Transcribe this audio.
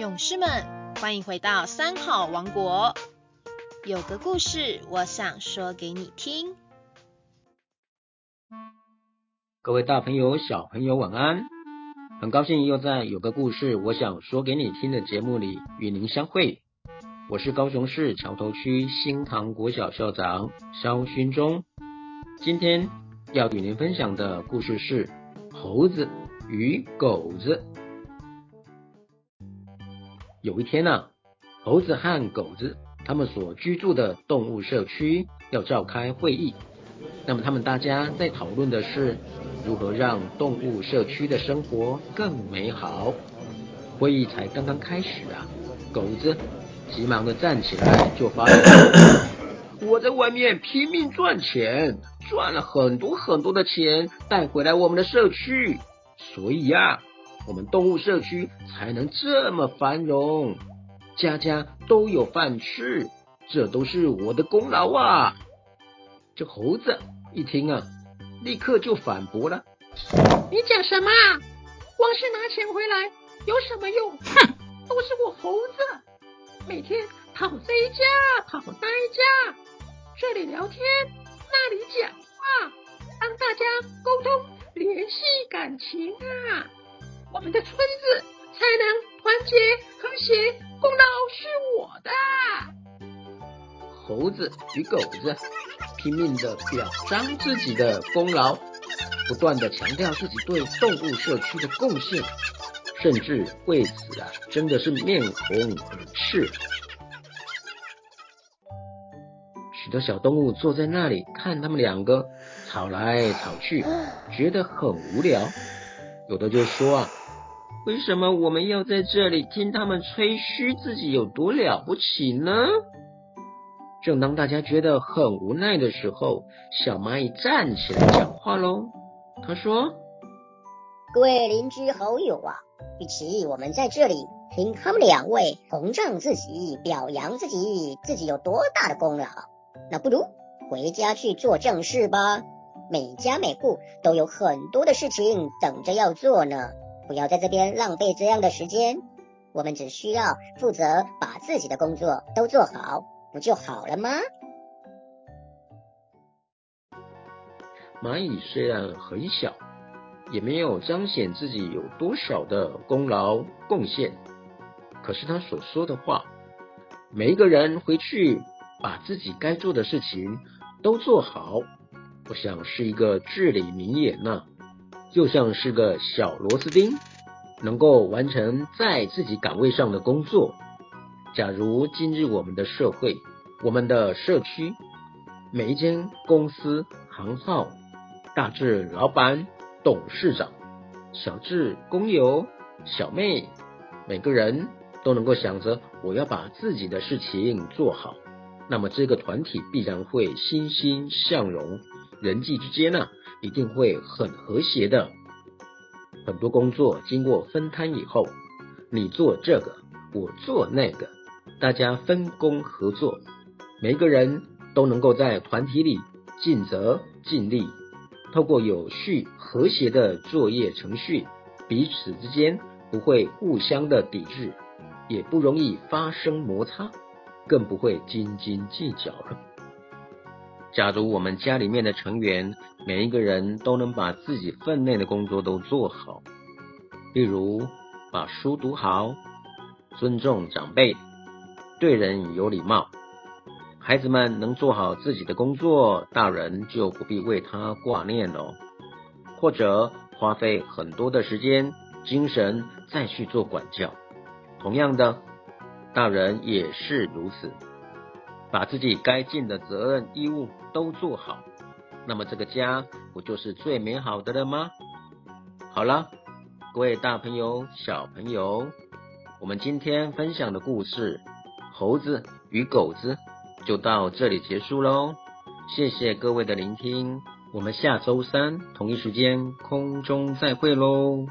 勇士们，欢迎回到三好王国。有个故事，我想说给你听。各位大朋友、小朋友，晚安！很高兴又在有个故事，我想说给你听的节目里与您相会。我是高雄市桥头区新塘国小校长肖勋忠。今天要与您分享的故事是猴子与狗子。有一天呢，猴子和狗子他们所居住的动物社区要召开会议。那么他们大家在讨论的是如何让动物社区的生活更美好。会议才刚刚开始啊，狗子急忙的站起来就发 我在外面拼命赚钱，赚了很多很多的钱带回来我们的社区，所以呀。我们动物社区才能这么繁荣，家家都有饭吃，这都是我的功劳啊！这猴子一听啊，立刻就反驳了：“你讲什么？光是拿钱回来有什么用？哼，都是我猴子，每天跑这一家跑那一家，这里聊天，那里讲话，让大家沟通联系感情啊！”我们的村子才能团结和谐，功劳是我的。猴子与狗子拼命的表彰自己的功劳，不断的强调自己对动物社区的贡献，甚至为此啊，真的是面红耳赤。许多小动物坐在那里看他们两个吵来吵去，觉得很无聊。有的就说啊。为什么我们要在这里听他们吹嘘自己有多了不起呢？正当大家觉得很无奈的时候，小蚂蚁站起来讲话喽。他说：“各位邻居好友啊，与其我们在这里听他们两位膨胀自己、表扬自己自己有多大的功劳，那不如回家去做正事吧。每家每户都有很多的事情等着要做呢。”不要在这边浪费这样的时间，我们只需要负责把自己的工作都做好，不就好了吗？蚂蚁虽然很小，也没有彰显自己有多少的功劳贡献，可是他所说的话，每一个人回去把自己该做的事情都做好，我想是一个至理名言呢。就像是个小螺丝钉，能够完成在自己岗位上的工作。假如今日我们的社会、我们的社区，每一间公司行号，大至老板、董事长，小至工友、小妹，每个人都能够想着我要把自己的事情做好，那么这个团体必然会欣欣向荣，人际之间呢？一定会很和谐的。很多工作经过分摊以后，你做这个，我做那个，大家分工合作，每个人都能够在团体里尽责尽力。透过有序和谐的作业程序，彼此之间不会互相的抵制，也不容易发生摩擦，更不会斤斤计较了。假如我们家里面的成员每一个人都能把自己分内的工作都做好，例如把书读好，尊重长辈，对人有礼貌，孩子们能做好自己的工作，大人就不必为他挂念了，或者花费很多的时间、精神再去做管教。同样的，大人也是如此。把自己该尽的责任义务都做好，那么这个家不就是最美好的了吗？好了，各位大朋友、小朋友，我们今天分享的故事《猴子与狗子》就到这里结束喽。谢谢各位的聆听，我们下周三同一时间空中再会喽。